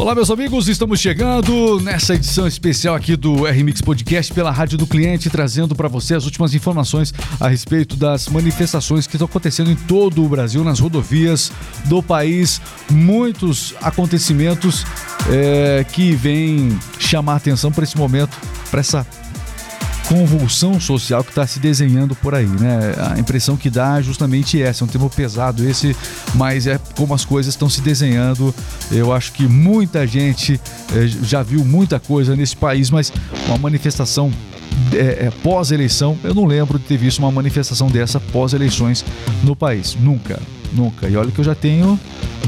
Olá, meus amigos, estamos chegando nessa edição especial aqui do RMix Podcast pela Rádio do Cliente, trazendo para você as últimas informações a respeito das manifestações que estão acontecendo em todo o Brasil, nas rodovias do país. Muitos acontecimentos é, que vêm chamar atenção para esse momento, para essa convulsão social que está se desenhando por aí, né? A impressão que dá é justamente essa, é um termo pesado esse, mas é como as coisas estão se desenhando. Eu acho que muita gente é, já viu muita coisa nesse país, mas uma manifestação é, é, pós-eleição, eu não lembro de ter visto uma manifestação dessa pós-eleições no país. Nunca, nunca. E olha que eu já tenho,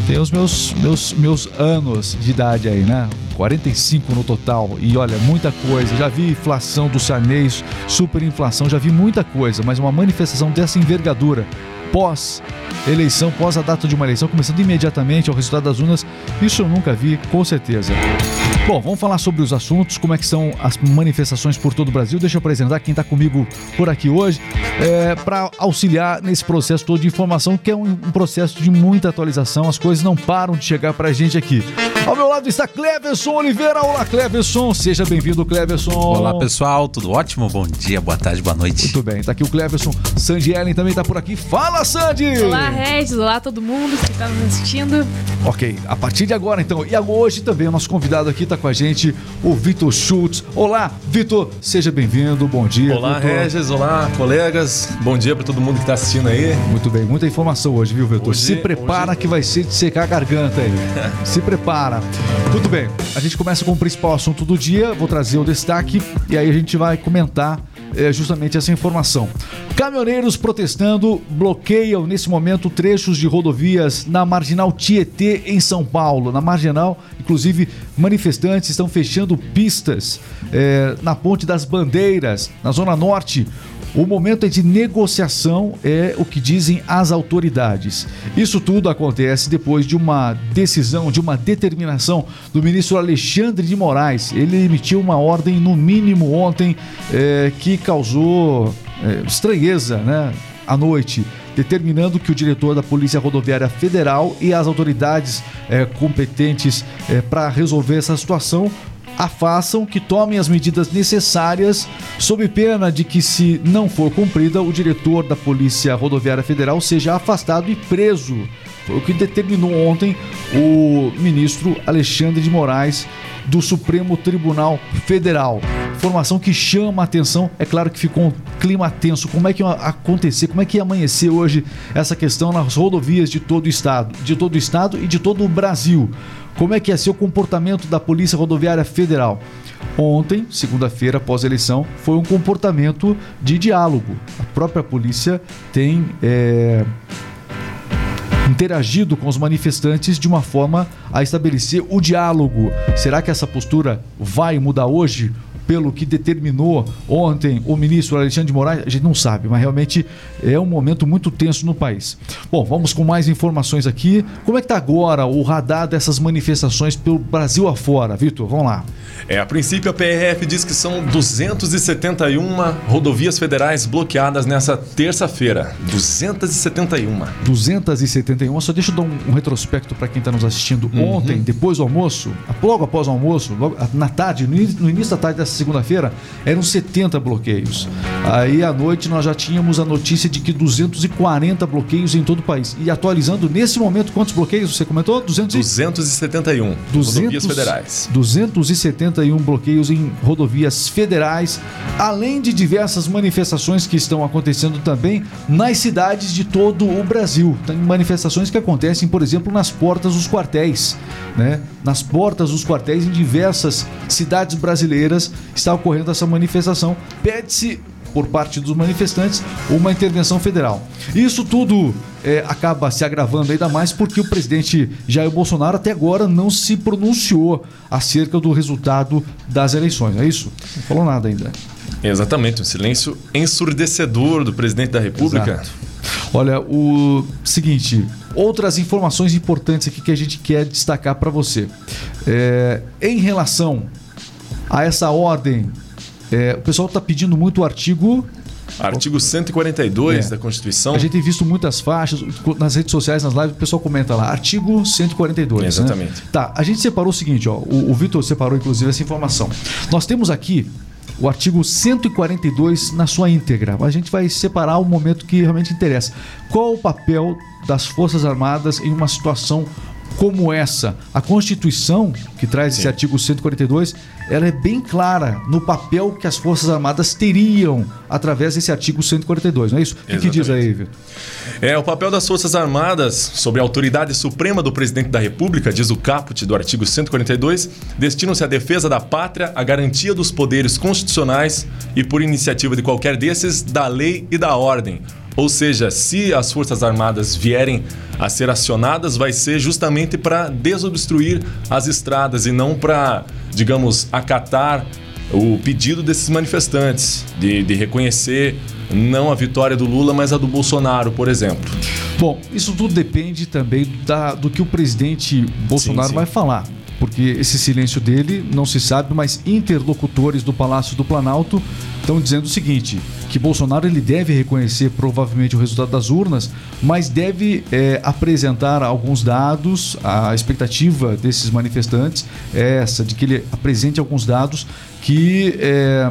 tenho os meus, meus, meus anos de idade aí, né? 45 no total. E olha, muita coisa. Já vi inflação do Sarnês, superinflação, já vi muita coisa, mas uma manifestação dessa envergadura pós eleição, pós a data de uma eleição, começando imediatamente ao resultado das urnas, isso eu nunca vi, com certeza. Bom, vamos falar sobre os assuntos, como é que são as manifestações por todo o Brasil. Deixa eu apresentar quem está comigo por aqui hoje, é, para auxiliar nesse processo todo de informação, que é um, um, processo de muita atualização. As coisas não param de chegar para a gente aqui. Ao meu lado está Cleverson Oliveira. Olá, Cleverson. Seja bem-vindo, Cleverson. Olá, pessoal. Tudo ótimo? Bom dia, boa tarde, boa noite. Muito bem. Está aqui o Cleverson. Sandy Ellen também está por aqui. Fala, Sandy! Olá, Regis. Olá, todo mundo que está nos assistindo. Ok. A partir de agora, então, e hoje também o nosso convidado aqui está com a gente, o Vitor Schultz. Olá, Vitor. Seja bem-vindo. Bom dia, Olá, Victor. Regis. Olá, colegas. Bom dia para todo mundo que está assistindo aí. Muito bem. Muita informação hoje, viu, Vitor? Hoje, Se prepara hoje... que vai ser de secar a garganta aí. Se prepara. Muito bem. A gente começa com o principal assunto do dia. Vou trazer o destaque e aí a gente vai comentar é, justamente essa informação. Caminhoneiros protestando bloqueiam nesse momento trechos de rodovias na Marginal Tietê, em São Paulo. Na Marginal, inclusive, manifestantes estão fechando pistas é, na Ponte das Bandeiras, na Zona Norte. O momento é de negociação, é o que dizem as autoridades. Isso tudo acontece depois de uma decisão, de uma determinação do ministro Alexandre de Moraes. Ele emitiu uma ordem, no mínimo ontem, é, que causou é, estranheza né, à noite determinando que o diretor da Polícia Rodoviária Federal e as autoridades é, competentes é, para resolver essa situação a façam, que tomem as medidas necessárias, sob pena de que, se não for cumprida, o diretor da Polícia Rodoviária Federal seja afastado e preso. Foi o que determinou ontem o ministro Alexandre de Moraes do Supremo Tribunal Federal. Informação que chama a atenção, é claro que ficou um clima tenso. Como é que ia acontecer, como é que ia amanhecer hoje essa questão nas rodovias de todo o estado, de todo o estado e de todo o Brasil? Como é que ser o comportamento da Polícia Rodoviária Federal? Ontem, segunda-feira, após a eleição, foi um comportamento de diálogo. A própria polícia tem é, interagido com os manifestantes de uma forma a estabelecer o diálogo. Será que essa postura vai mudar hoje? Pelo que determinou ontem o ministro Alexandre de Moraes, a gente não sabe, mas realmente é um momento muito tenso no país. Bom, vamos com mais informações aqui. Como é que está agora o radar dessas manifestações pelo Brasil afora? Vitor, vamos lá. É, a princípio a PRF diz que são 271 rodovias federais bloqueadas nessa terça-feira. 271. 271. Só deixa eu dar um, um retrospecto para quem está nos assistindo. Uhum. Ontem, depois do almoço, logo após o almoço, logo, na tarde, no, no início da tarde dessa segunda-feira, eram 70 bloqueios. Aí à noite nós já tínhamos a notícia de que 240 bloqueios em todo o país. E atualizando nesse momento, quantos bloqueios você comentou? 200 271 200, rodovias federais. 271 bloqueios em rodovias federais, além de diversas manifestações que estão acontecendo também nas cidades de todo o Brasil. Tem manifestações que acontecem, por exemplo, nas portas dos quartéis, né? Nas portas dos quartéis em diversas cidades brasileiras está ocorrendo essa manifestação. Pede-se por parte dos manifestantes uma intervenção federal. Isso tudo é, acaba se agravando ainda mais porque o presidente Jair Bolsonaro até agora não se pronunciou acerca do resultado das eleições, é isso? Não falou nada ainda. Exatamente, um silêncio ensurdecedor do presidente da República. Exato. Olha, o seguinte, outras informações importantes aqui que a gente quer destacar para você. É, em relação a essa ordem, é, o pessoal está pedindo muito o artigo Artigo 142 É. da Constituição. A gente tem visto muitas faixas nas redes sociais, nas lives, o pessoal comenta lá, artigo 142. né? Exatamente. Tá, a gente separou o seguinte, ó. O, o Vitor separou, inclusive, essa informação. Nós temos aqui o artigo 142 na sua íntegra. A gente vai separar o momento que realmente interessa. Qual o papel das Forças Armadas em uma situação como essa? A Constituição, que traz esse Sim. artigo 142, ela é bem clara no papel que as Forças Armadas teriam através desse artigo 142, não é isso? O que, que diz aí, Vitor? É, o papel das Forças Armadas sobre a autoridade suprema do presidente da República, diz o caput do artigo 142, destinam-se à defesa da pátria, à garantia dos poderes constitucionais e, por iniciativa de qualquer desses, da lei e da ordem. Ou seja, se as Forças Armadas vierem a ser acionadas, vai ser justamente para desobstruir as estradas e não para, digamos, acatar o pedido desses manifestantes de, de reconhecer não a vitória do Lula, mas a do Bolsonaro, por exemplo. Bom, isso tudo depende também da- do que o presidente Bolsonaro Sim, sim. vai falar. Porque esse silêncio dele não se sabe, mas interlocutores do Palácio do Planalto estão dizendo o seguinte: que Bolsonaro ele deve reconhecer provavelmente o resultado das urnas, mas deve é, apresentar alguns dados. A expectativa desses manifestantes é essa, de que ele apresente alguns dados que é,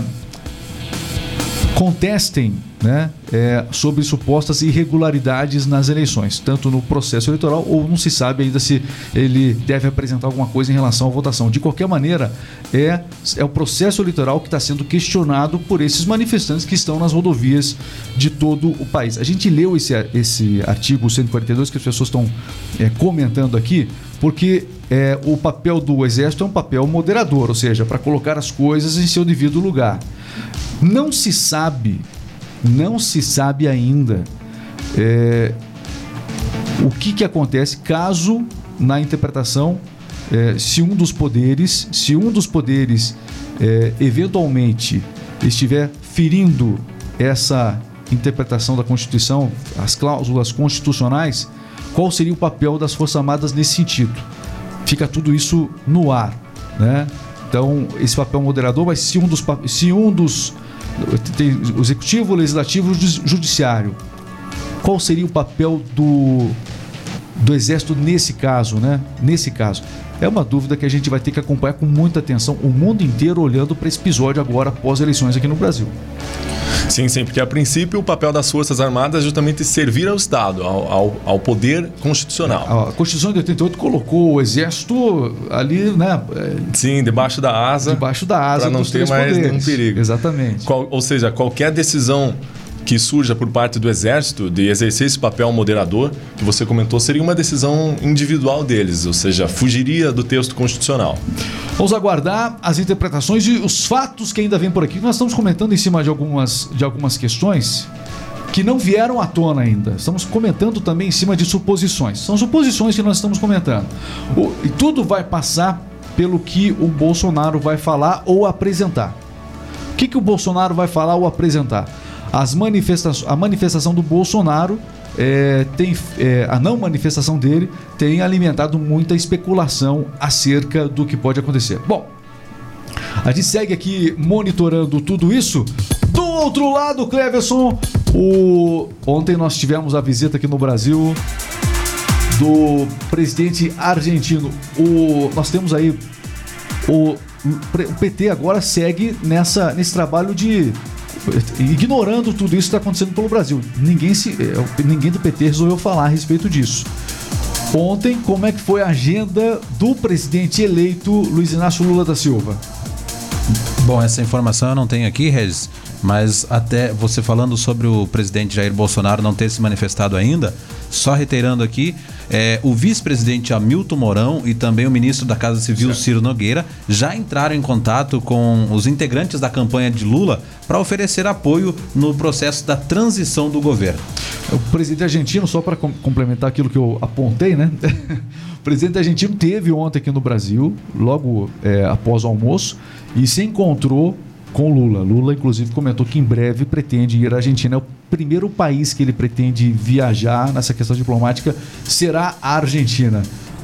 contestem né, é, sobre supostas irregularidades nas eleições, tanto no processo eleitoral ou não se sabe ainda se ele deve apresentar alguma coisa em relação à votação. De qualquer maneira, é, é o processo eleitoral que está sendo questionado por esses manifestantes que estão nas rodovias de todo o país. A gente leu esse, esse artigo 142 que as pessoas estão é, comentando aqui, porque é, o papel do Exército é um papel moderador, ou seja, para colocar as coisas em seu devido lugar. Não se sabe, não se sabe ainda é, o que, que acontece caso na interpretação é, se um dos poderes, se um dos poderes é, eventualmente estiver ferindo essa interpretação da Constituição, as cláusulas constitucionais, qual seria o papel das Forças Armadas nesse sentido? Fica tudo isso no ar, né? Então, esse papel moderador, mas se um dos, se um dos tem executivo, legislativo e judiciário, qual seria o papel do, do exército nesse caso, né? Nesse caso. É uma dúvida que a gente vai ter que acompanhar com muita atenção, o mundo inteiro olhando para esse episódio agora após eleições aqui no Brasil. Sim, sim, porque a princípio o papel das Forças Armadas é justamente servir ao Estado, ao, ao, ao poder constitucional. A Constituição de 88 colocou o exército ali, né, é, Sim, debaixo da asa. debaixo da asa Pra não ter mais poderes. nenhum perigo. Exatamente. Qual- ou seja, qualquer decisão que surja por parte do Exército de exercer esse papel moderador, que você comentou, seria uma decisão individual deles, ou seja, fugiria do texto constitucional. Vamos aguardar as interpretações e os fatos que ainda vêm por aqui. Nós estamos comentando em cima de algumas, de algumas questões que não vieram à tona ainda. Estamos comentando também em cima de suposições. São suposições que nós estamos comentando. O- e tudo vai passar pelo que o Bolsonaro vai falar ou apresentar. O que, que o Bolsonaro vai falar ou apresentar? As manifesta a manifestação do Bolsonaro é, tem é, a não manifestação dele tem alimentado muita especulação acerca do que pode acontecer. Bom, a gente segue aqui monitorando tudo isso. Do outro lado, Cleverson, o... ontem nós tivemos a visita aqui no Brasil do presidente argentino. O... Nós temos aí o... o PT agora segue nessa, nesse trabalho de ignorando tudo isso que está acontecendo pelo Brasil. Ninguém, se, é, ninguém do PT resolveu falar a respeito disso. Ontem, como é que foi a agenda do presidente eleito Luiz Inácio Lula da Silva? Bom, essa informação eu não tenho aqui, Regis, mas até você falando sobre o presidente Jair Bolsonaro não ter se manifestado ainda, só reiterando aqui, é, o vice-presidente Hamilton Mourão e também o ministro da Casa Civil Ciro Nogueira já entraram em contato com os integrantes da campanha de Lula para oferecer apoio no processo da transição do governo. O presidente argentino, só para com complementar aquilo que eu apontei, né? o presidente argentino teve ontem aqui no Brasil, logo é, após o almoço, e se encontrou com Lula. Lula, inclusive, comentou que em breve pretende ir à Argentina. É o primeiro país que ele pretende viajar nessa questão diplomática será a Argentina.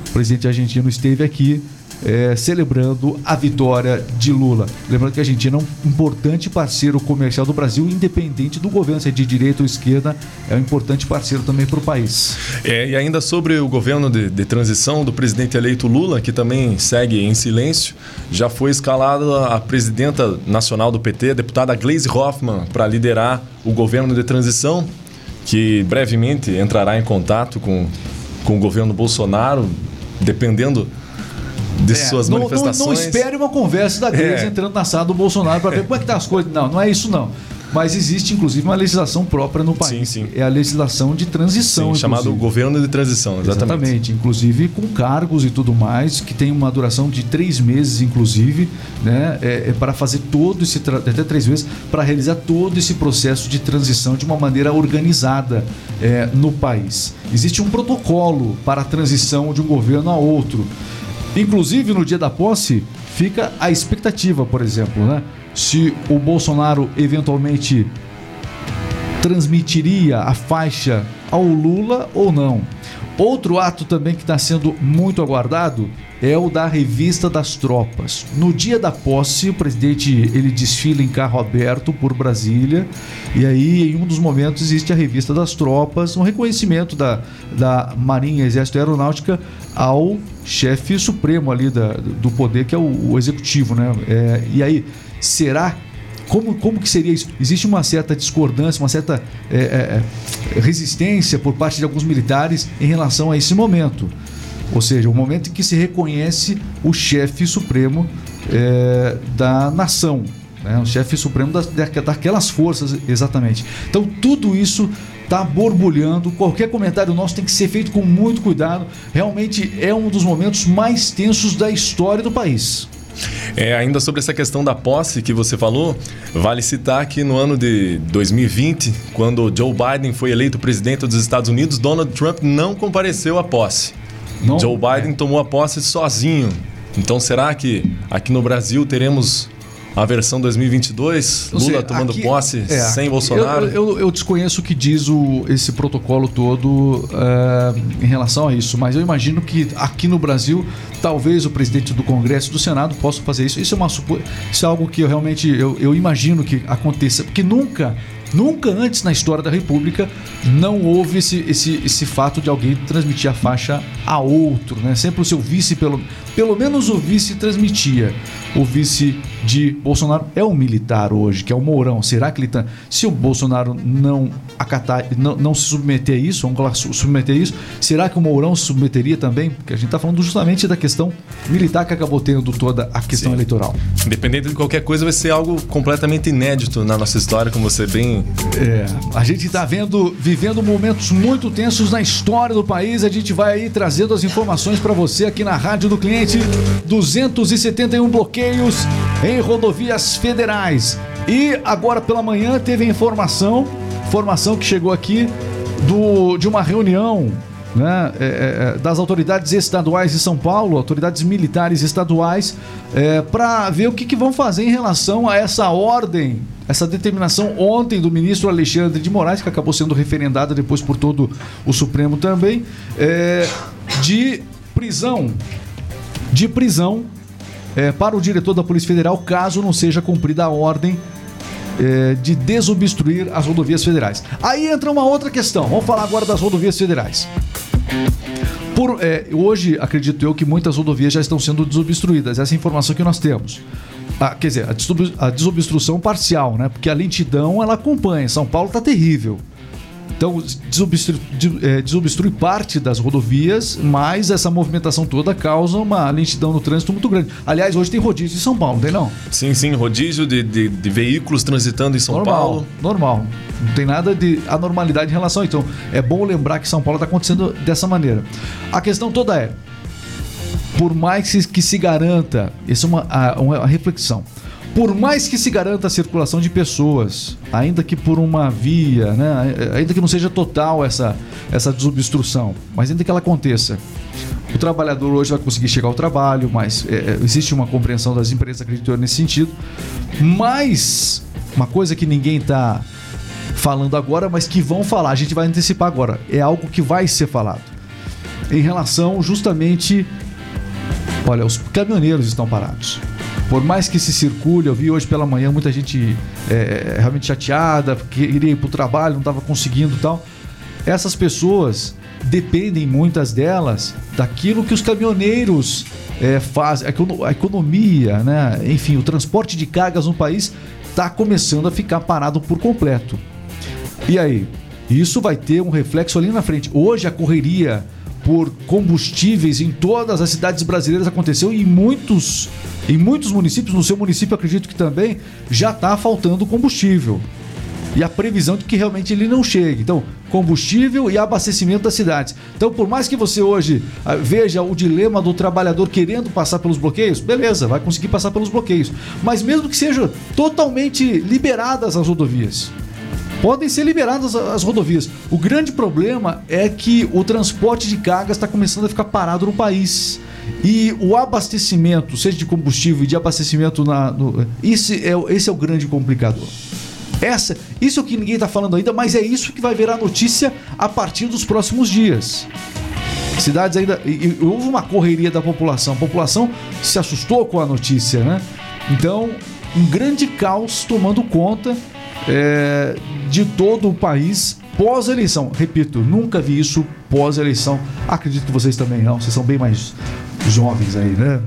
O presidente argentino esteve aqui é, celebrando a vitória de Lula. Lembrando que a Argentina é um importante parceiro comercial do Brasil, independente do governo, se é de direita ou esquerda, é um importante parceiro também para o país. É, e ainda sobre o governo de, de, transição do presidente eleito Lula, que também segue em silêncio, já foi escalada a presidenta nacional do PT, a deputada Gleisi Hoffmann, para liderar o governo de transição, que brevemente entrará em contato com, com o governo Bolsonaro, dependendo de é, suas não, manifestações. Não, não, espere uma conversa da Gleisi é. entrando na sala do Bolsonaro para ver como é que tá as coisas. Não, não é isso não. Mas existe, inclusive, uma legislação própria no país. Sim, sim. É a legislação de transição. Sim, chamado governo de transição, exatamente. Exatamente. Inclusive com cargos e tudo mais, que tem uma duração de três meses, inclusive, né? É, é para fazer todo esse. até três meses, para realizar todo esse processo de transição de uma maneira organizada é, no país. Existe um protocolo para a transição de um governo a outro. Inclusive, no dia da posse, fica a expectativa, por exemplo, né? Se o Bolsonaro eventualmente transmitiria a faixa ao Lula ou não. Outro ato também que está sendo muito aguardado é o da revista das tropas. No dia da posse, o presidente ele desfila em carro aberto por Brasília e aí em um dos momentos existe a revista das tropas, um reconhecimento da, da Marinha, Exército e Aeronáutica ao chefe supremo ali da, do poder que é o, o executivo, né? É, e aí será como, como que seria isso? Existe uma certa discordância, uma certa é, é, é, resistência por parte de alguns militares em relação a esse momento. Ou seja, o momento em que se reconhece o chefe supremo é, da nação, né? o chefe supremo daquelas forças, exatamente. Então, tudo isso está borbulhando. Qualquer comentário nosso tem que ser feito com muito cuidado. Realmente é um dos momentos mais tensos da história do país. É, ainda sobre essa questão da posse que você falou, vale citar que no ano de 2020, quando Joe Biden foi eleito presidente dos Estados Unidos, Donald Trump não compareceu à posse. Não? Joe Biden tomou a posse sozinho. Então será que aqui no Brasil teremos a versão 2022, Lula seja, tomando aqui, posse é, sem Bolsonaro? Eu, eu, eu, desconheço o que diz o, esse protocolo todo uh, em relação a isso, mas eu imagino que aqui no Brasil, talvez o presidente do Congresso e do Senado possa fazer isso. Isso é, uma, isso é algo que eu realmente eu, eu imagino que aconteça, porque nunca Nunca antes na história da República não houve esse, esse, esse fato de alguém transmitir a faixa a outro, né? Sempre o seu vice, pelo, pelo menos o vice transmitia. O vice de Bolsonaro é um militar hoje, que é o Mourão. Será que ele tá. Se o Bolsonaro não acatar, não, não se submeter a isso, vamos submeter a isso, será que o Mourão se submeteria também? Porque a gente está falando justamente da questão militar que acabou tendo toda a questão Sim. eleitoral. Independente de qualquer coisa, vai ser algo completamente inédito na nossa história, como você bem. É, a gente está vendo, vivendo momentos muito tensos na história do país. A gente vai aí trazendo as informações para você aqui na Rádio do Cliente. 271 bloqueios em rodovias federais. E agora pela manhã teve informação, informação que chegou aqui do, de uma reunião né, é, é, é das autoridades estaduais de São Paulo, autoridades militares estaduais, é, para ver o que, que, vão fazer em relação a essa ordem, essa determinação ontem do ministro Alexandre de Moraes, que acabou sendo referendada depois por todo o Supremo também, é, de prisão, de prisão é, para o diretor da Polícia Federal caso não seja cumprida a ordem de desobstruir as rodovias federais. Aí entra uma outra questão. Vamos falar agora das rodovias federais. Por, é, hoje, acredito eu que muitas rodovias já estão sendo desobstruídas. Essa é a informação que nós temos. Ah, quer dizer, a desobstrução parcial, né? Porque a lentidão ela acompanha. São Paulo está terrível. Então, desobstrui, é, desobstrui, parte das rodovias, mas essa movimentação toda causa uma lentidão no trânsito muito grande. Aliás, hoje tem rodízio em São Paulo, não tem não? Sim, sim, rodízio de, de, de veículos transitando em São normal, Paulo. Normal. Não tem nada de anormalidade em relação a isso. Então, é bom lembrar que São Paulo está acontecendo dessa maneira. A questão toda é, por mais que se garanta, isso é uma, uma reflexão por mais que se garanta a circulação de pessoas, ainda que por uma via, né, ainda que não seja total essa, essa desobstrução, mas ainda que ela aconteça, o trabalhador hoje vai conseguir chegar ao trabalho, mas é, é existe uma compreensão das empresas, acredito nesse sentido. Mas uma coisa que ninguém está falando agora, mas que vão falar, a gente vai antecipar agora, é algo que vai ser falado em relação justamente Olha, os caminhoneiros estão parados. Por mais que se circule, eu vi hoje pela manhã muita gente é, realmente chateada, queria ir para o trabalho, não estava conseguindo tal. Essas pessoas dependem, muitas delas, daquilo que os caminhoneiros é, fazem, a economia, né? enfim, o transporte de cargas no país está começando a ficar parado por completo. E aí? Isso vai ter um reflexo ali na frente. Hoje a correria por combustíveis em todas as cidades brasileiras aconteceu e muitos, em muitos municípios, no seu município acredito que também, já está faltando combustível. E a previsão de que realmente ele não chegue. Então, combustível e abastecimento das cidades. Então, por mais que você hoje ah, veja o dilema do trabalhador querendo passar pelos bloqueios, beleza, vai conseguir passar pelos bloqueios. Mas mesmo que sejam totalmente liberadas as rodovias, podem ser liberadas as rodovias. O grande problema é que o transporte de cargas está começando a ficar parado no país. E o abastecimento, seja de combustível e de abastecimento na. No, esse, é, esse é o grande complicador. Essa, isso é o que ninguém está falando ainda, mas é isso que vai virar notícia a partir dos próximos dias. Cidades ainda. E, e, houve uma correria da população. A população se assustou com a notícia, né? Então, um grande caos tomando conta é, de todo o país pós-eleição. Repito, nunca vi isso pós-eleição. Acredito que vocês também não, vocês são bem mais jovens aí, né?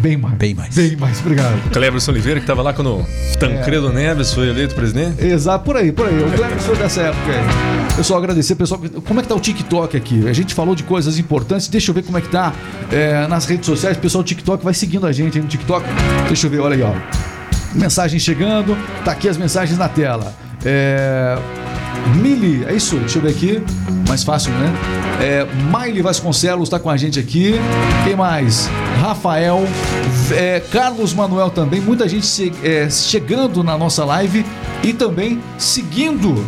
Bem mais. Bem mais. Bem mais, obrigado. Cleberson Oliveira, que estava lá quando Tancredo é. Neves foi eleito presidente? Exato, por aí, por aí. O Cleberson dessa época aí. Pessoal, agradecer, pessoal. Como é que tá o TikTok aqui? A gente falou de coisas importantes. Deixa eu ver como é que tá é, nas redes sociais. Pessoal, o TikTok vai seguindo a gente aí no TikTok. Deixa eu ver, olha aí, ó. Mensagem chegando, tá aqui as mensagens na tela. É. Mili, é isso, deixa eu ver aqui. Mais fácil, né? É, Vasconcelos está com a gente aqui. Quem mais? Rafael, é, Carlos Manuel também. Muita gente se, é, chegando na nossa live e também seguindo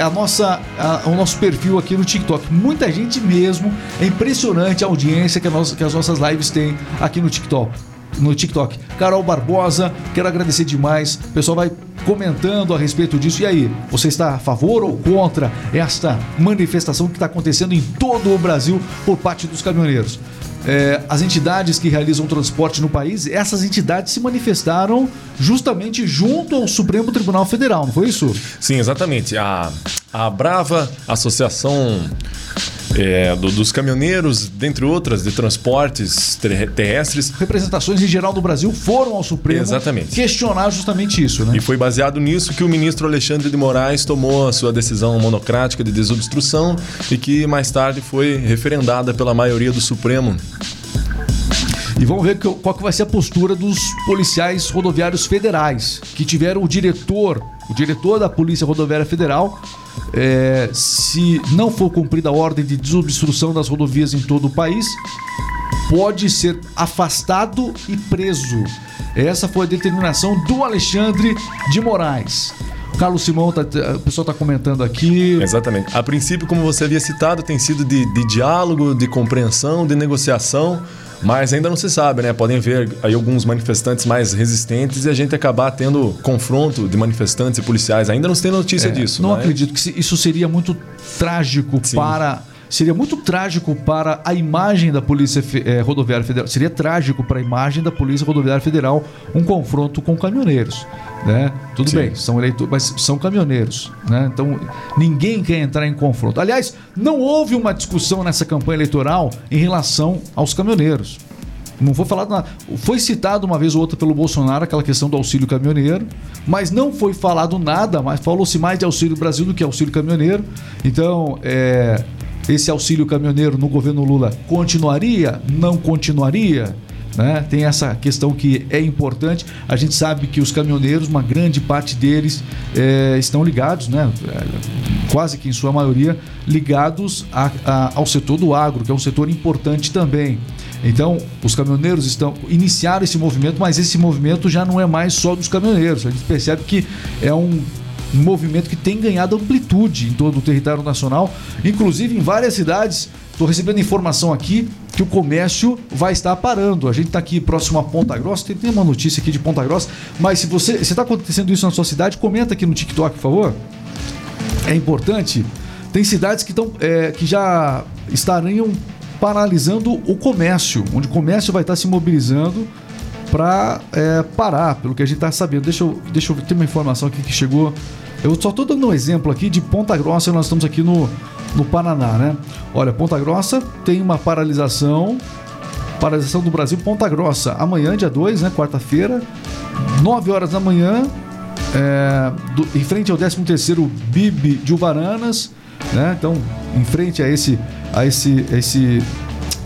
a nossa, a, o nosso perfil aqui no TikTok. Muita gente mesmo. É impressionante a audiência que, a nossa, que as nossas lives têm aqui no TikTok no TikTok. Carol Barbosa, quero agradecer demais. O pessoal vai comentando a respeito disso. E aí, você está a favor ou contra esta manifestação que está acontecendo em todo o Brasil por parte dos caminhoneiros? É, as entidades que realizam transporte no país, essas entidades se manifestaram justamente junto ao Supremo Tribunal Federal, não foi isso? Sim, exatamente. A, a Brava Associação é, do, dos caminhoneiros, dentre outras, de transportes terrestres. Representações em geral do Brasil foram ao Supremo Exatamente. questionar justamente isso, né? E foi baseado nisso que o ministro Alexandre de Moraes tomou a sua decisão monocrática de desobstrução e que mais tarde foi referendada pela maioria do Supremo. E vamos ver qual que vai ser a postura dos policiais rodoviários federais, que tiveram o diretor, o diretor da Polícia Rodoviária Federal, é, se não for cumprida a ordem de desobstrução das rodovias em todo o país, pode ser afastado e preso. Essa foi a determinação do Alexandre de Moraes. Carlos Simão, tá, o pessoal está comentando aqui. Exatamente. A princípio, como você havia citado, tem sido de, de diálogo, de compreensão, de negociação. Mas ainda não se sabe, né? Podem ver aí alguns manifestantes mais resistentes e a gente acabar tendo confronto de manifestantes e policiais. Ainda não se tem notícia é, disso. Não mas... acredito que isso seria muito trágico Sim. para seria muito trágico para a imagem da Polícia é, Rodoviária Federal. Seria trágico para a imagem da Polícia Rodoviária Federal um confronto com caminhoneiros. Né? Tudo Sim. bem, são eleitores, mas são caminhoneiros. Né? Então ninguém quer entrar em confronto. Aliás, não houve uma discussão nessa campanha eleitoral em relação aos caminhoneiros. Não foi falado nada. Foi citado uma vez ou outra pelo Bolsonaro aquela questão do auxílio caminhoneiro, mas não foi falado nada, mas falou-se mais de auxílio Brasil do que auxílio caminhoneiro. Então, é, esse auxílio caminhoneiro no governo Lula continuaria? Não continuaria? Né? Tem essa questão que é importante. A gente sabe que os caminhoneiros, uma grande parte deles é, estão ligados, né? quase que em sua maioria, ligados a, a, ao setor do agro, que é um setor importante também. Então, os caminhoneiros estão iniciaram esse movimento, mas esse movimento já não é mais só dos caminhoneiros. A gente percebe que é um um movimento que tem ganhado amplitude em todo o território nacional, inclusive em várias cidades. Estou recebendo informação aqui que o comércio vai estar parando. A gente está aqui próximo a Ponta Grossa, tem, tem uma notícia aqui de Ponta Grossa, mas se você está acontecendo isso na sua cidade, comenta aqui no TikTok, por favor. É importante. Tem cidades que, tão, é, que já estariam paralisando o comércio, onde o comércio vai estar se mobilizando para é, parar, pelo que a gente está sabendo. Deixa eu, deixa eu ter uma informação aqui que chegou. Eu só estou dando um exemplo aqui de Ponta Grossa, nós estamos aqui no, no Paraná, né? Olha, Ponta Grossa tem uma paralisação, paralisação do Brasil, Ponta Grossa, amanhã, dia 2, né? Quarta-feira, 9 horas da manhã, é, do, em frente ao 13º BIB de Uvaranas, né? Então, em frente a esse, a esse, esse,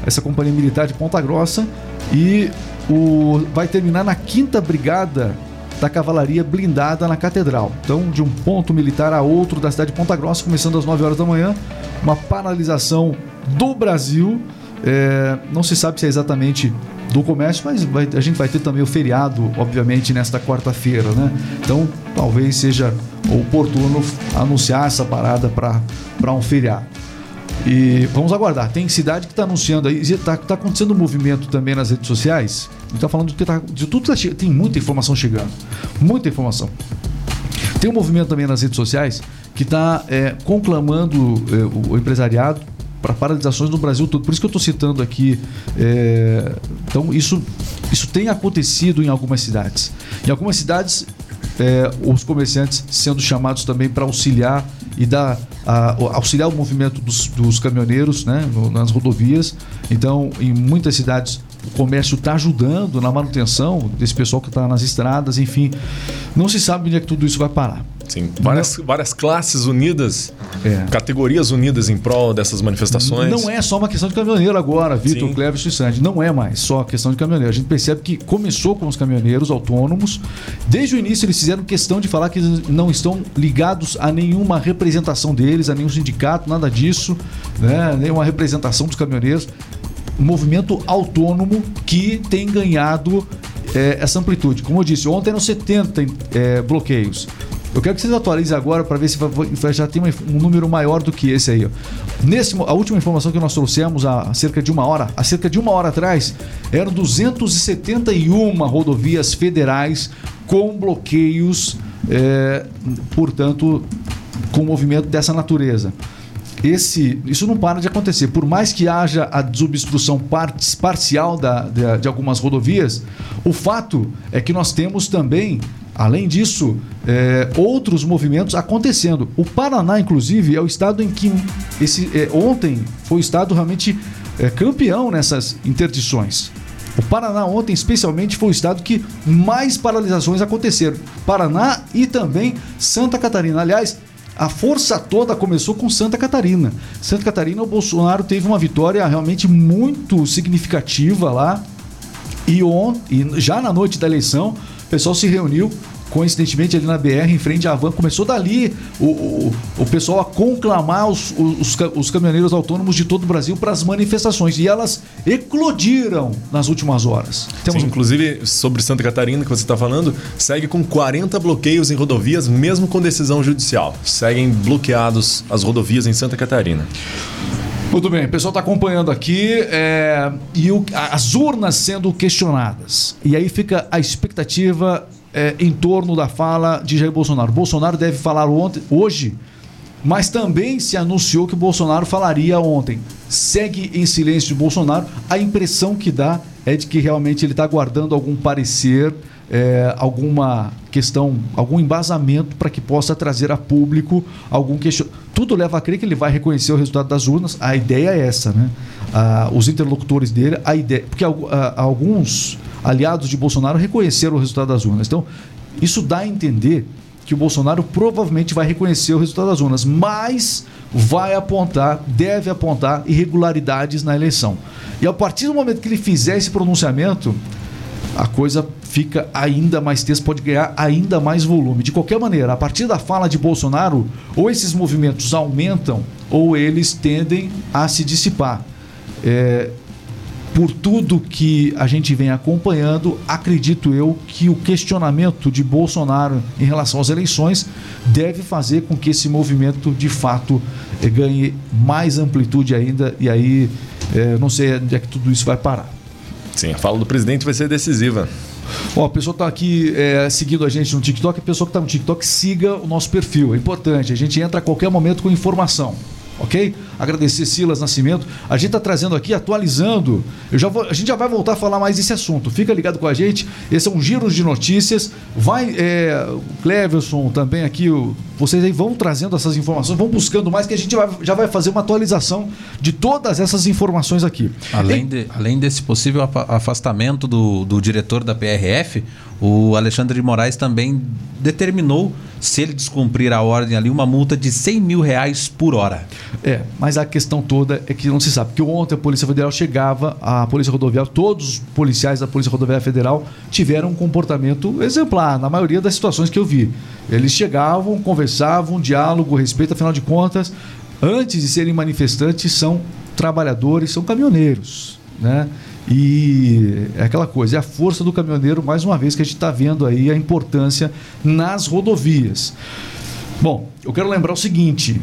essa companhia militar de Ponta Grossa e o, vai terminar na quinta brigada da cavalaria blindada na catedral. Então, de um ponto militar a outro da cidade de Ponta Grossa, começando às 9 horas da manhã, uma paralisação do Brasil. É, não se sabe se é exatamente do comércio, mas vai, a gente vai ter também o feriado, obviamente, nesta quarta-feira, né? Então, talvez seja oportuno anunciar essa parada para um feriado. E vamos aguardar. Tem cidade que está anunciando aí, está tá acontecendo um movimento também nas redes sociais. está falando que tá, de tudo tá, tem muita informação chegando, muita informação. Tem um movimento também nas redes sociais que está é, conclamando é, o empresariado para paralisações no Brasil todo. Por isso que eu estou citando aqui. É, então, isso, isso tem acontecido em algumas cidades. Em algumas cidades, é, os comerciantes sendo chamados também para auxiliar e dar auxiliar o movimento dos, dos caminhoneiros né, no, nas rodovias. Então, em muitas cidades, o comércio está ajudando na manutenção desse pessoal que está nas estradas, enfim. Não se sabe onde é que tudo isso vai parar. Sim, várias, várias classes unidas, é. categorias unidas em prol dessas manifestações. Não é só uma questão de caminhoneiro agora, Vitor, Cleves e Sandy. Não é mais só questão de caminhoneiro. A gente percebe que começou com os caminhoneiros autônomos. Desde o início eles fizeram questão de falar que eles não estão ligados a nenhuma representação deles, a nenhum sindicato, nada disso, né? nenhuma representação dos caminhoneiros. Um movimento autônomo que tem ganhado é, essa amplitude. Como eu disse, ontem eram 70 é, bloqueios. Eu quero que vocês atualizem agora para ver se já tem um número maior do que esse aí. Nesse, a última informação que nós trouxemos há cerca de uma hora, há cerca de uma hora atrás, eram 271 rodovias federais com bloqueios, é, portanto, com movimento dessa natureza. Esse, isso não para de acontecer. Por mais que haja a desobstrução parcial da, de, de algumas rodovias, o fato é que nós temos também Além disso, é, outros movimentos acontecendo. O Paraná, inclusive, é o estado em que esse, é, ontem foi o estado realmente é, campeão nessas interdições. O Paraná ontem, especialmente, foi o estado que mais paralisações aconteceram. Paraná e também Santa Catarina. Aliás, a força toda começou com Santa Catarina. Santa Catarina, o Bolsonaro teve uma vitória realmente muito significativa lá. E, ontem, já na noite da eleição, o pessoal se reuniu coincidentemente ali na BR, em frente à van, começou dali o, o, o pessoal a conclamar os, os, os, caminhoneiros autônomos de todo o Brasil para as manifestações. E elas eclodiram nas últimas horas. Temos... Sim, inclusive, sobre Santa Catarina, que você está falando, segue com 40 bloqueios em rodovias, mesmo com decisão judicial. Seguem bloqueados as rodovias em Santa Catarina. Muito bem, o pessoal está acompanhando aqui é, e o, as urnas sendo questionadas. E aí fica a expectativa é, em torno da fala de Jair Bolsonaro. Bolsonaro deve falar ontem, hoje, mas também se anunciou que Bolsonaro falaria ontem. Segue em silêncio de Bolsonaro. A impressão que dá é de que realmente ele está guardando algum parecer é, alguma questão, algum embasamento para que possa trazer a público algum questionamento. Tudo leva a crer que ele vai reconhecer o resultado das urnas. A ideia é essa, né? Ah, os interlocutores dele, a ideia. Porque ah, alguns aliados de Bolsonaro reconheceram o resultado das urnas. Então, isso dá a entender que o Bolsonaro provavelmente vai reconhecer o resultado das urnas, mas vai apontar, deve apontar irregularidades na eleição. E a partir do momento que ele fizer esse pronunciamento, a coisa fica ainda mais tensa, pode ganhar ainda mais volume. De qualquer maneira, a partir da fala de Bolsonaro, ou esses movimentos aumentam ou eles tendem a se dissipar. É, por tudo que a gente vem acompanhando, acredito eu que o questionamento de Bolsonaro em relação às eleições deve fazer com que esse movimento de fato eh, ganhe mais amplitude ainda e aí é, não sei onde é que tudo isso vai parar. Sim, a fala do presidente vai ser decisiva. Ó, a pessoa está aqui é, seguindo a gente no TikTok, a pessoa que está no TikTok siga o nosso perfil, é importante. A gente entra a qualquer momento com informação, ok? Agradecer Silas Nascimento. A gente está trazendo aqui, atualizando. Eu já vou, a gente já vai voltar a falar mais desse assunto. Fica ligado com a gente. Esse é um giro de notícias. Vai, é, o Cleverson também aqui, o, vocês aí vão trazendo essas informações, vão buscando mais, que a gente vai, já vai fazer uma atualização de todas essas informações aqui. Além, de, além desse possível afastamento do, do diretor da PRF, o Alexandre de Moraes também determinou, se ele descumprir a ordem ali, uma multa de 100 mil reais por hora. É, mas a questão toda é que não se sabe. Porque ontem a Polícia Federal chegava, a Polícia Rodoviária, todos os policiais da Polícia Rodoviária Federal tiveram um comportamento exemplar, na maioria das situações que eu vi. Eles chegavam, conversavam, diálogo, respeito, afinal de contas, antes de serem manifestantes, são trabalhadores, são caminhoneiros, né? E é aquela coisa, é a força do caminhoneiro, mais uma vez, que a gente está vendo aí a importância nas rodovias. Bom, eu quero lembrar o seguinte: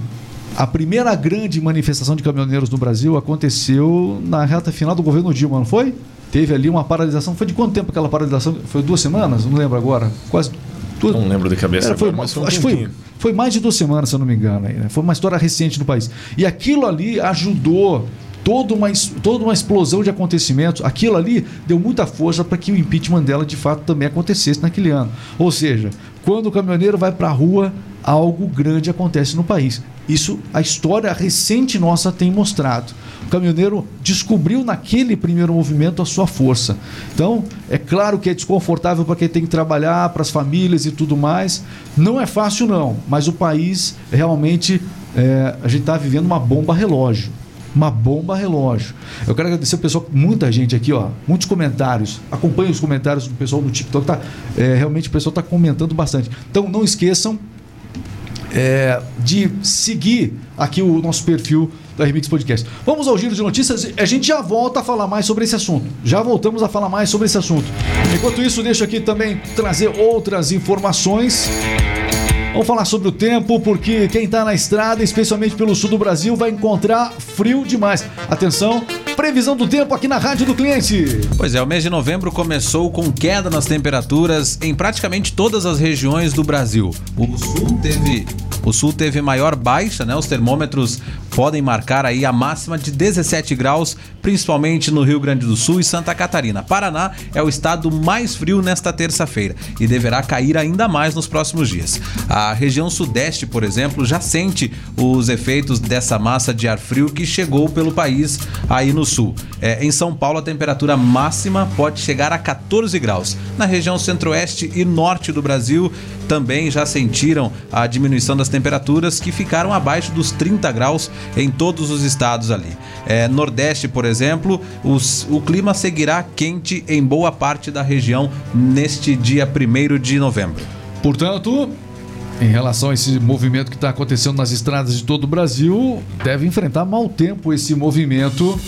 a primeira grande manifestação de caminhoneiros no Brasil aconteceu na reta final do governo Dilma, não foi? Teve ali uma paralisação. Foi de quanto tempo aquela paralisação? Foi duas semanas? Não lembro agora. Quase. Duas... Não lembro de cabeça Era, foi, agora, foi um acho que foi, foi mais de duas semanas, se eu não me engano. Aí, né? Foi uma história recente no país. E aquilo ali ajudou toda uma, toda uma explosão de acontecimentos. Aquilo ali deu muita força para que o impeachment dela de fato também acontecesse naquele ano. Ou seja, quando o caminhoneiro vai para a rua, algo grande acontece no país. Isso a história recente nossa tem mostrado. O caminhoneiro descobriu naquele primeiro movimento a sua força. Então, é claro que é desconfortável para quem tem que trabalhar, para as famílias e tudo mais. Não é fácil, não, mas o país realmente é, a gente está vivendo uma bomba relógio uma bomba relógio. Eu quero agradecer o pessoal, muita gente aqui, ó, muitos comentários. Acompanhe os comentários do pessoal no TikTok, tá? É, realmente o pessoal está comentando bastante. Então não esqueçam é, de seguir aqui o nosso perfil da Remix Podcast. Vamos ao giro de notícias. A gente já volta a falar mais sobre esse assunto. Já voltamos a falar mais sobre esse assunto. Enquanto isso, deixo aqui também trazer outras informações. Vamos falar sobre o tempo, porque quem está na estrada, especialmente pelo sul do Brasil, vai encontrar frio demais. Atenção, previsão do tempo aqui na Rádio do Cliente. Pois é, o mês de novembro começou com queda nas temperaturas em praticamente todas as regiões do Brasil. O sul teve o sul teve maior baixa, né? Os termômetros podem marcar aí a máxima de 17 graus, principalmente no Rio Grande do Sul e Santa Catarina. Paraná é o estado mais frio nesta terça-feira e deverá cair ainda mais nos próximos dias. A região sudeste, por exemplo, já sente os efeitos dessa massa de ar frio que chegou pelo país aí no sul. É, em São Paulo, a temperatura máxima pode chegar a 14 graus. Na região centro-oeste e norte do Brasil, também já sentiram a diminuição das temperaturas que ficaram abaixo dos 30 graus em todos os estados ali. É, Nordeste, por exemplo, os, o clima seguirá quente em boa parte da região neste dia 1 de novembro. Portanto, em relação a esse movimento que está acontecendo nas estradas de todo o Brasil, deve enfrentar mau tempo esse movimento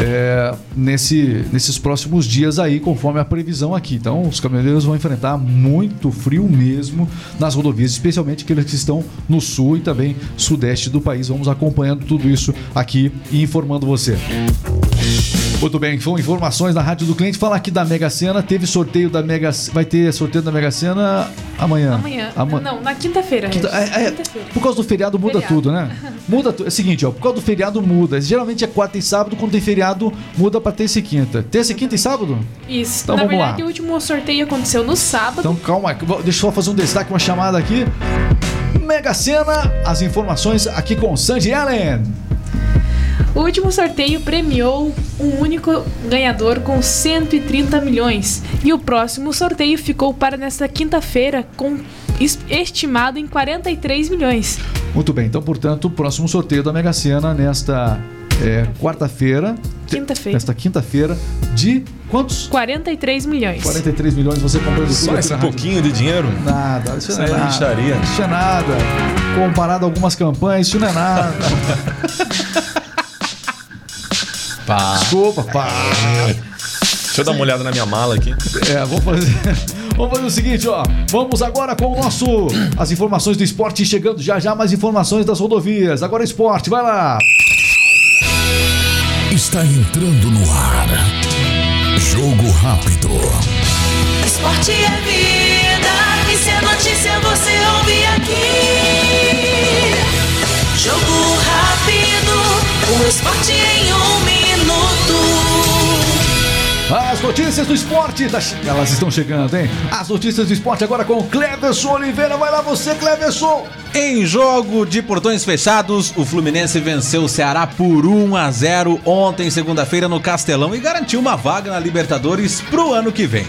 é, nesse, nesses próximos dias aí, conforme a previsão aqui. Então, os caminhoneiros vão enfrentar muito frio mesmo nas rodovias, especialmente aqueles que estão no sul e também sudeste do país. Vamos acompanhando tudo isso aqui e informando você. Muito bem, são informações na Rádio do Cliente. Falar aqui da Mega Sena, teve sorteio da Mega Vai ter sorteio da Mega Sena amanhã. Amanhã. Ama... Não, na quinta-feira. Quinta... É, é, quinta por causa do feriado muda feriado. tudo, né? Muda tudo. É o seguinte, ó, por causa do feriado muda. Geralmente é quarta e sábado, quando tem feriado, muda pra terça e quinta. Terça, quinta e sábado? Isso. Então na vamos verdade, lá. o último sorteio aconteceu no sábado. Então calma, deixa eu só fazer um destaque, uma chamada aqui. Mega Sena, as informações aqui com Sandy Allen. O último sorteio premiou um único ganhador com 130 milhões e o próximo sorteio ficou para nesta quinta-feira com estimado em 43 milhões. Muito bem, então portanto o próximo sorteio da Mega Sena nesta é, quarta-feira. Quinta-feira. Nesta quinta-feira de quantos? 43 milhões. 43 milhões você comprou tudo Só esse pouquinho de dinheiro? Nada, isso, isso não é nada. Isso é nada. Comparado a algumas campanhas, isso não é nada. Pá. Desculpa, pá. Deixa eu dar uma olhada na minha mala aqui. É, vamos fazer. Vamos fazer o seguinte, ó. Vamos agora com o nosso. As informações do esporte chegando já já, mais informações das rodovias. Agora esporte, vai lá. Está entrando no ar. Jogo rápido. Esporte é vida. E se é notícia, você ouve aqui. Jogo rápido O esporte em um. As notícias do esporte, elas estão chegando, hein? As notícias do esporte agora com o Cleverson Oliveira. Vai lá você, Cleverson. Em jogo de portões fechados, o Fluminense venceu o Ceará por 1 a 0 ontem, segunda-feira, no Castelão e garantiu uma vaga na Libertadores pro ano que vem.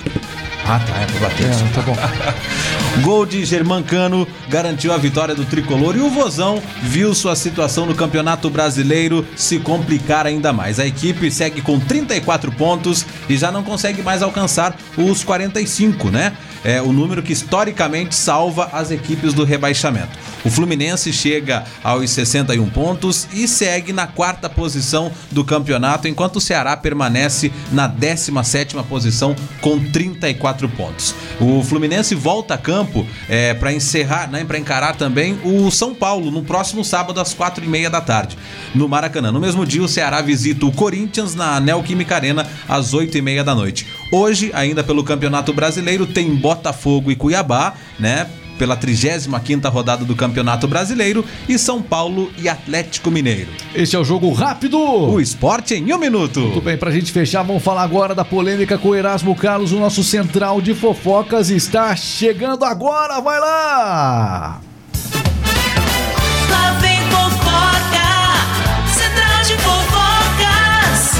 Ah, tá, é pra bater. É, tá bom. Gol de Germancano garantiu a vitória do tricolor e o Vozão viu sua situação no Campeonato Brasileiro se complicar ainda mais. A equipe segue com 34 pontos e já não consegue mais alcançar os 45, né? É o número que historicamente salva as equipes do rebaixamento. O Fluminense chega aos 61 pontos e segue na quarta posição do campeonato, enquanto o Ceará permanece na 17ª posição com 34 pontos. O Fluminense volta a campo para encerrar, né, para encarar também o São Paulo no próximo sábado às quatro e meia da tarde no Maracanã. No mesmo dia, o Ceará visita o Corinthians na Neoquímica Arena às oito e meia da noite. Hoje, ainda pelo Campeonato Brasileiro, tem Botafogo e Cuiabá, né? Pela 35ª rodada do Campeonato Brasileiro e São Paulo e Atlético Mineiro. Este é o jogo rápido. O esporte em um minuto. Muito bem, pra gente fechar, vamos falar agora da polêmica com o Erasmo Carlos, o nosso central de fofocas está chegando agora, vai lá! Lá vem fofoca, central de fofocas.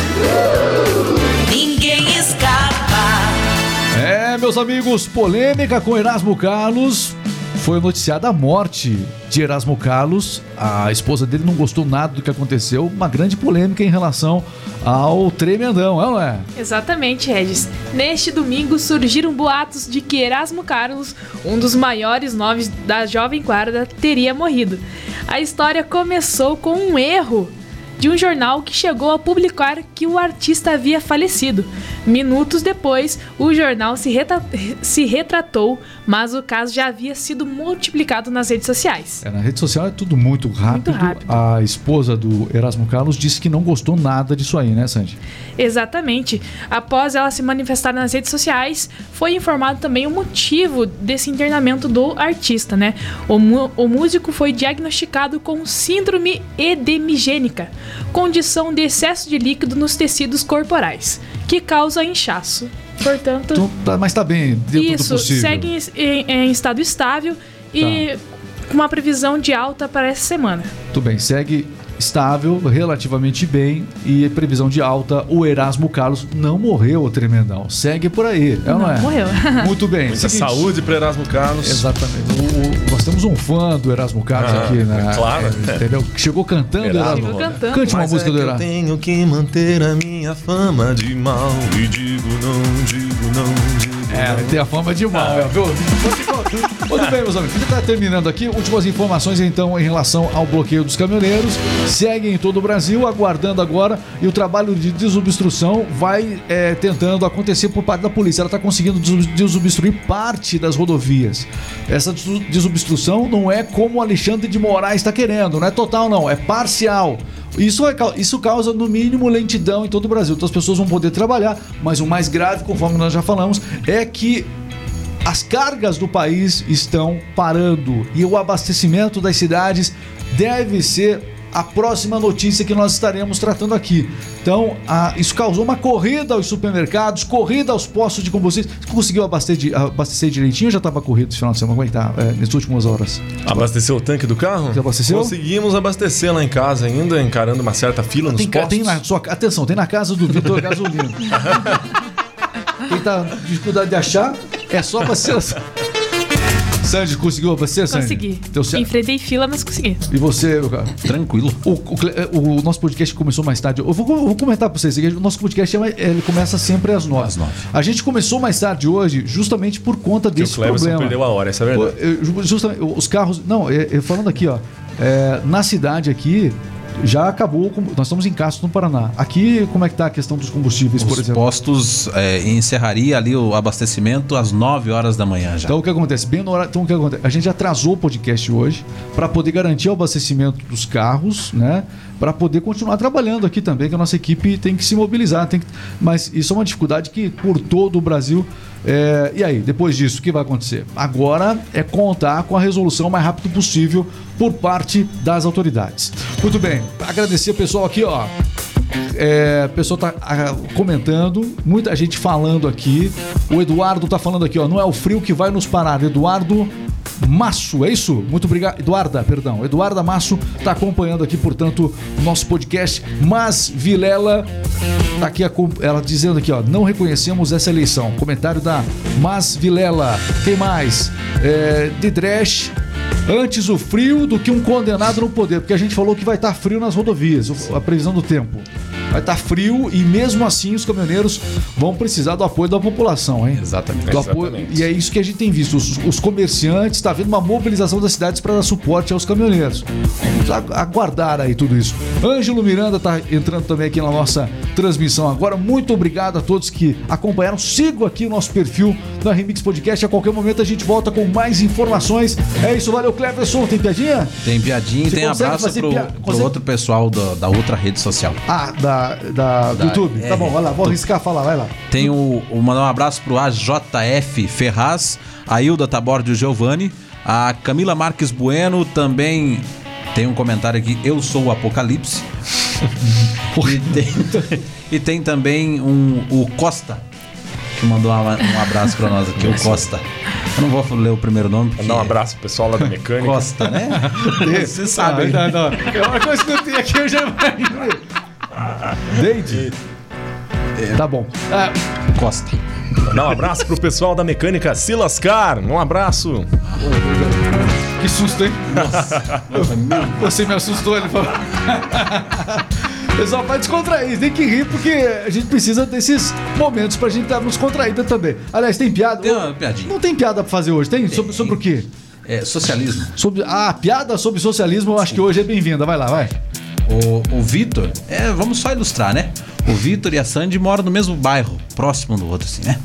Meus amigos, polêmica com Erasmo Carlos. Foi noticiada a morte de Erasmo Carlos. A esposa dele não gostou nada do que aconteceu. Uma grande polêmica em relação ao tremendão, é não é? Exatamente, Regis. Neste domingo surgiram boatos de que Erasmo Carlos, um dos maiores nomes da Jovem Guarda, teria morrido. A história começou com um erro de um jornal que chegou a publicar que o artista havia falecido. Minutos depois, o jornal se, reta- se retratou, mas o caso já havia sido multiplicado nas redes sociais. É, na rede social é tudo muito rápido. rápido. A esposa do Erasmo Carlos disse que não gostou nada disso aí, né, Sandy? Exatamente. Após ela se manifestar nas redes sociais, foi informado também o motivo desse internamento do artista, né? O, o músico foi diagnosticado com síndrome edemigênica, condição de excesso de líquido nos tecidos corporais, que causa inchaço. Portanto, Então, tá- mas tá bem, do isso possível. Tá. segue em, em- em estado estável e com uma previsão de alta para essa semana. Tudo bem, segue estável, relativamente bem e previsão de alta. O Erasmo Carlos não morreu, o tremendão. Segue por aí, é ou não, Não, é? morreu. Muito bem. Muita seguinte- saúde para Erasmo Carlos. Exatamente. Nós temos um fã do Erasmo Carlos Ah, aqui, né? é claro. É, entendeu? Chegou cantando Erasmo. Erasmo. Chegou cantando. Cante uma Mas música é do que eu Erasmo. tenho que manter a minha fama de mal e digo não, digo não, É, tem a fama de mal, é, viu? Muito bem, meus amigos. A gente tá terminando aqui. Últimas informações, então, em relação ao bloqueio dos caminhoneiros. Seguem em todo o Brasil, aguardando agora. E o trabalho de desobstrução vai é, tentando acontecer por parte da polícia. Ela está conseguindo desob- desobstruir parte das rodovias. Essa deso- desobstrução não é como o Alexandre de Moraes está querendo. Não é total, não. É parcial. Isso, é isso causa, no mínimo, lentidão em todo o Brasil. Então as pessoas vão poder trabalhar, mas o mais grave, conforme nós já falamos, é que as cargas do país estão parando e o abastecimento das cidades deve ser a próxima notícia que nós estaremos tratando aqui. Então, a- isso causou uma corrida aos supermercados, corrida aos postos de combustível. Você conseguiu abastecer, abastecer direitinho ou já estava corrido esse final de semana? Como é que tá? É, nessas últimas horas? Abasteceu o tanque do carro? Você abasteceu? Conseguimos abastecer lá em casa ainda, encarando uma certa fila nos Tem, postos. tem na sua, atenção, tem na casa do Vitor gasolina. Quem tá com dificuldade de achar, é só você. Sandy, conseguiu abastecer, Sandy? Consegui. Deu certo. Enfrentei fila, mas consegui. E você, meu cara? Tranquilo. O, o Cle- o nosso podcast começou mais tarde. Eu vou, eu vou comentar pra vocês. O nosso podcast é- ele começa sempre às nove. Às nove. A gente começou mais tarde hoje justamente por conta Que o desse Cleverson problema. perdeu a hora, essa é verdade. Justamente, os carros. Não, é- é falando aqui, ó. é, na cidade aqui, já acabou. Nós estamos em Castro, no Paraná. Aqui, como é que tá a questão dos combustíveis, por Os exemplo? postos é, encerraria ali o abastecimento às 9 horas da manhã já. Então o que acontece? Bem no horário, então o que acontece? A gente atrasou o podcast hoje para poder garantir o abastecimento dos carros, né? para poder continuar trabalhando aqui também, que a nossa equipe tem que se mobilizar. Tem que... Mas isso é uma dificuldade que por todo o Brasil. É, E aí, depois disso, o que vai acontecer? Agora é contar com a resolução mais rápido possível por parte das autoridades. Muito bem, agradecer o pessoal aqui, ó. É, o pessoal tá ah, comentando, muita gente falando aqui. O Eduardo tá falando aqui, ó. Não é o frio que vai nos parar. Eduardo Masso, é isso? Muito obrigado. Eduarda, perdão. Eduarda Masso tá acompanhando aqui, portanto, o nosso podcast. Mas Vilela tá aqui, ela dizendo aqui, ó. Não reconhecemos essa eleição. Comentário da Mas Vilela. Quem mais? É, Didresh. Antes o frio do que um condenado no poder, porque a gente falou que vai estar frio nas rodovias, a previsão do tempo. Vai estar frio e mesmo assim os caminhoneiros vão precisar do apoio da população, hein? Exatamente. Do apoio, Exatamente. e é isso que a gente tem visto. Os, os comerciantes, está havendo uma mobilização das cidades para dar suporte aos caminhoneiros. Vamos agu- aguardar aí tudo isso. Ângelo Miranda está entrando também aqui na nossa transmissão agora. Muito obrigado a todos que acompanharam. Sigam aqui o nosso perfil da Remix Podcast. A qualquer momento a gente volta com mais informações. É isso, valeu, Cleverson. Tem piadinha? Tem piadinha e tem abraço pro, pia- pro consegue? outro pessoal da, da outra rede social. Ah, da, da, do Da- YouTube. é, tá bom, vai lá, vou arriscar falar, vai lá. Tem o, o mandar um abraço pro AJF Ferraz, a Hilda Tabordio Giovanni, a Camila Marques Bueno também tem um comentário aqui, eu sou o Apocalipse. e, tem, e tem também um, o Costa, que mandou uma- um abraço pra nós aqui, o Costa. Eu não vou ler o primeiro nome. porque Mandar um é abraço pro pessoal lá da mecânica. Costa, né? Você sabe. Ah, não, não. É uma coisa que eu tenho aqui, eu já Deide? Tá bom. Ah, Costa. Mandar um abraço pro pessoal da mecânica Se Lascar. Um abraço. que susto, hein? Você me assustou, ele falou. Pessoal, vai descontrair, tem que rir porque a gente precisa desses momentos pra gente estar nos contraída também. Aliás, tem piada? Tem uma piadinha. Não tem piada pra fazer hoje, tem? Sobre, sobre o quê? É, socialismo. Sobre... Ah, piada sobre socialismo, eu acho que hoje é bem-vinda. Vai lá, vai. O, o Vitor, é, vamos só ilustrar, né? O Vitor e a Sandy moram no mesmo bairro, próximo um do outro, assim, né?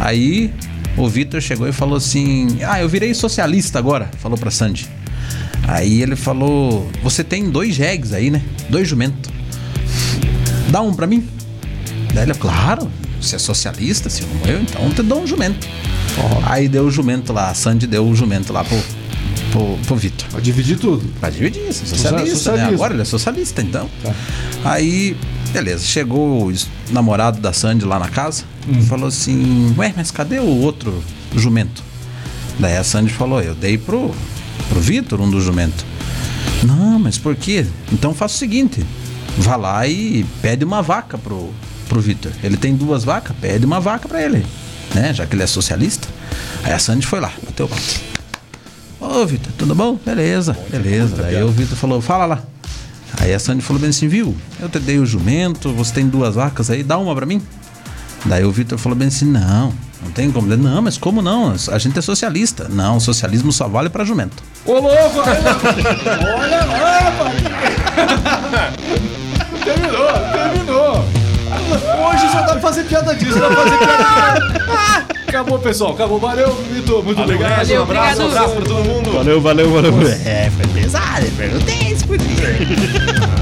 Aí o Vitor chegou e falou assim: Ah, eu virei socialista agora, falou pra Sandy. Aí ele falou: Você tem dois jegues aí, né? Dois jumentos. Dá um pra mim? Daí ele, claro, você é socialista, assim como eu, então eu te dou um jumento. Aí deu o jumento lá, a Sandy deu o jumento lá pro, pro, pro Vitor. Pode dividir tudo. Pra dividir, socialista, né? socialismo. Agora ele é socialista, então. Tá. Aí, beleza, chegou o namorado da Sandy lá na casa Hum. e falou assim: Ué, mas cadê o outro jumento? Daí a Sandy falou: Eu dei pro, pro Vitor um do jumento. Não, mas por quê? Então faça o seguinte: vá lá e pede uma vaca pro, pro Vitor. Ele tem duas vacas, pede uma vaca pra ele, né? Já que ele é socialista. Aí a Sandy foi lá, bateu o. Ô, Vitor, tudo bom? Beleza, beleza. Daí o Vitor falou, fala lá. Aí a Sandy falou bem assim, viu? Eu te dei o jumento, você tem duas vacas aí, dá uma pra mim. Daí o Vitor falou bem assim, não, não tem como. Ele, Não, mas como não? A gente é socialista. Não, o socialismo só vale pra jumento. Ô, louco! Olha, olha lá, rapaz! Terminou, terminou! Hoje só dá pra fazer piada disso, dá pra fazer piada. Acabou, pessoal. Acabou. Valeu, Vitor. Muito obrigado. Valeu, um abraço, um obrigado. abraço pra todo mundo. Valeu, valeu, valeu. É, foi pesado, perguntei isso por dia.